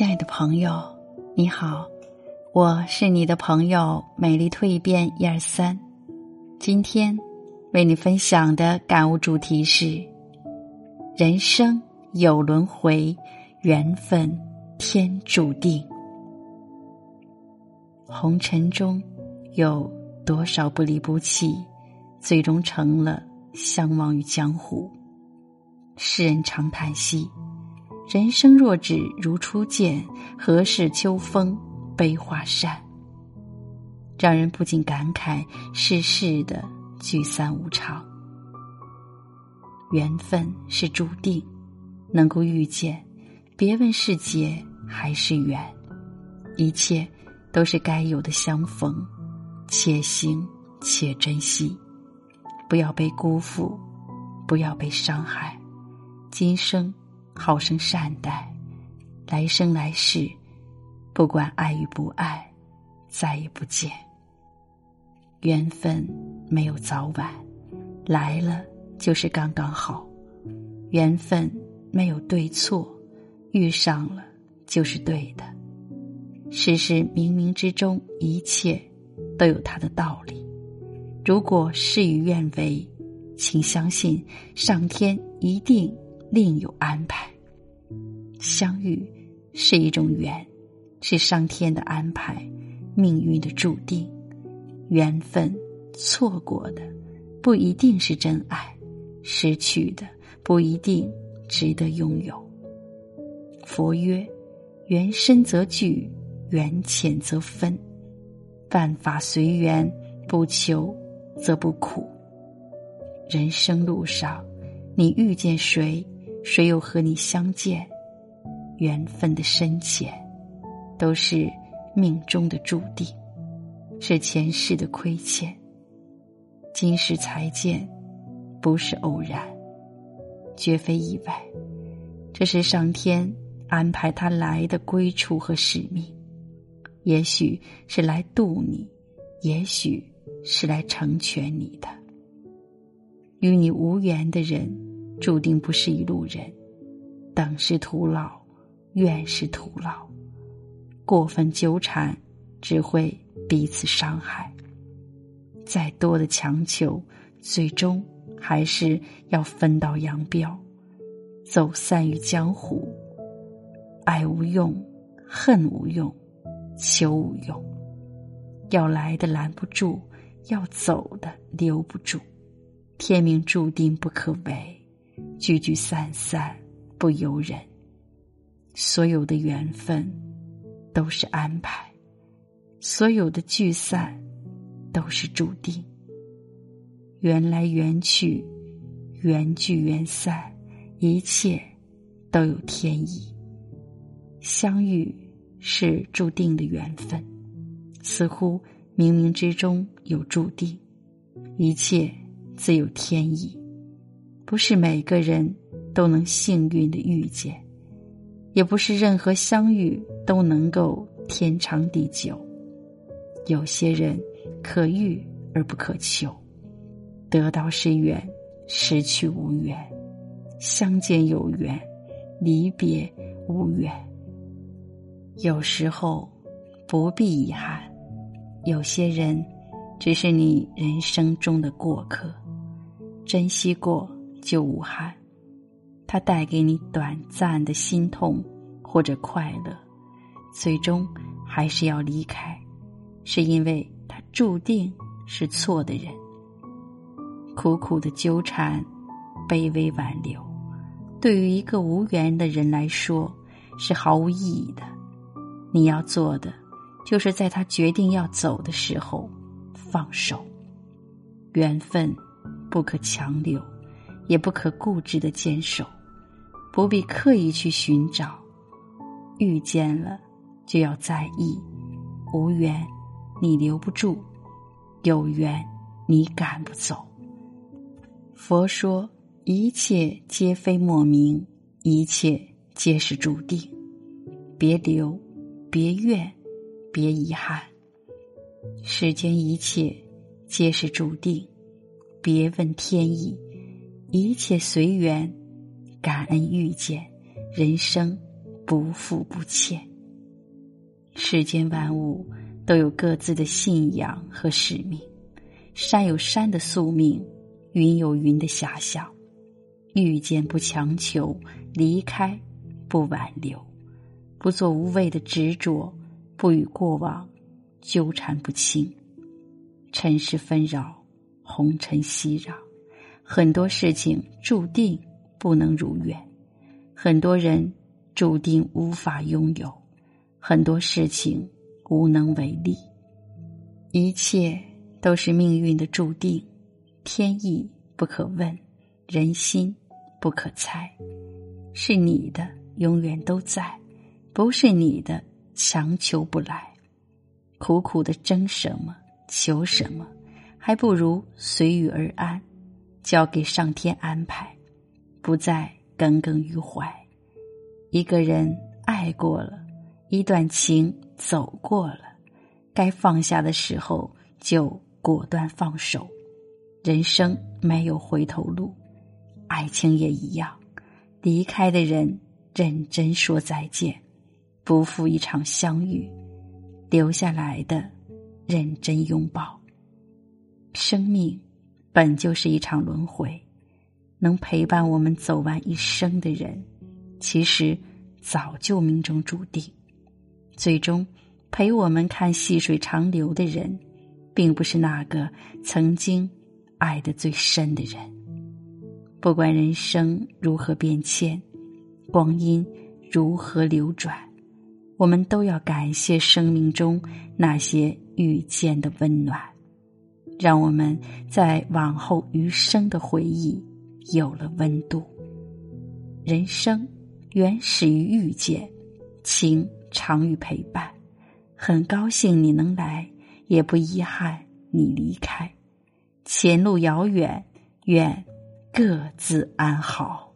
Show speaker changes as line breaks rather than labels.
亲爱的朋友，你好，我是你的朋友美丽蜕变一二三。今天为你分享的感悟主题是：人生有轮回，缘分天注定。红尘中有多少不离不弃，最终成了相忘于江湖。世人常叹息。人生若只如初见，何事秋风悲画扇？让人不禁感慨世事的聚散无常。缘分是注定，能够遇见，别问是劫还是缘，一切都是该有的相逢，且行且珍惜，不要被辜负，不要被伤害，今生。好生善待，来生来世，不管爱与不爱，再也不见。缘分没有早晚，来了就是刚刚好。缘分没有对错，遇上了就是对的。世事冥冥之中，一切都有它的道理。如果事与愿违，请相信上天一定。另有安排，相遇是一种缘，是上天的安排，命运的注定。缘分错过的不一定是真爱，失去的不一定值得拥有。佛曰：缘深则聚，缘浅则分。万法随缘，不求则不苦。人生路上，你遇见谁？谁又和你相见？缘分的深浅，都是命中的注定，是前世的亏欠。今世才见，不是偶然，绝非意外，这是上天安排他来的归处和使命。也许是来渡你，也许是来成全你的。与你无缘的人。注定不是一路人，等是徒劳，怨是徒劳，过分纠缠只会彼此伤害。再多的强求，最终还是要分道扬镳，走散于江湖。爱无用，恨无用，求无用。要来的拦不住，要走的留不住，天命注定不可违。聚聚散散不由人，所有的缘分都是安排，所有的聚散都是注定。缘来缘去，缘聚缘散，一切都有天意。相遇是注定的缘分，似乎冥冥之中有注定，一切自有天意。不是每个人都能幸运的遇见，也不是任何相遇都能够天长地久。有些人可遇而不可求，得到是缘，失去无缘；相见有缘，离别无缘。有时候不必遗憾，有些人只是你人生中的过客，珍惜过。就无憾，它带给你短暂的心痛或者快乐，最终还是要离开，是因为他注定是错的人。苦苦的纠缠，卑微挽留，对于一个无缘的人来说是毫无意义的。你要做的，就是在他决定要走的时候放手。缘分不可强留。也不可固执的坚守，不必刻意去寻找。遇见了，就要在意。无缘，你留不住；有缘，你赶不走。佛说：一切皆非莫名，一切皆是注定。别留，别怨，别遗憾。世间一切皆是注定，别问天意。一切随缘，感恩遇见，人生不负不欠。世间万物都有各自的信仰和使命，山有山的宿命，云有云的遐想。遇见不强求，离开不挽留，不做无谓的执着，不与过往纠缠不清。尘世纷扰，红尘熙攘，很多事情注定不能如愿，很多人注定无法拥有，很多事情无能为力。一切都是命运的注定，天意不可问，人心不可猜。是你的，永远都在；不是你的，强求不来。苦苦的争什么？求什么，还不如随遇而安，交给上天安排，不再耿耿于怀。一个人爱过了，一段情走过了，该放下的时候就果断放手。人生没有回头路，爱情也一样。离开的人认真说再见，不负一场相遇。留下来的。认真拥抱。生命本就是一场轮回，能陪伴我们走完一生的人，其实早就命中注定。最终陪我们看细水长流的人，并不是那个曾经爱的最深的人。不管人生如何变迁，光阴如何流转，我们都要感谢生命中那些。遇见的温暖，让我们在往后余生的回忆有了温度。人生原始于遇见，情长于陪伴。很高兴你能来，也不遗憾你离开。前路遥远，愿各自安好。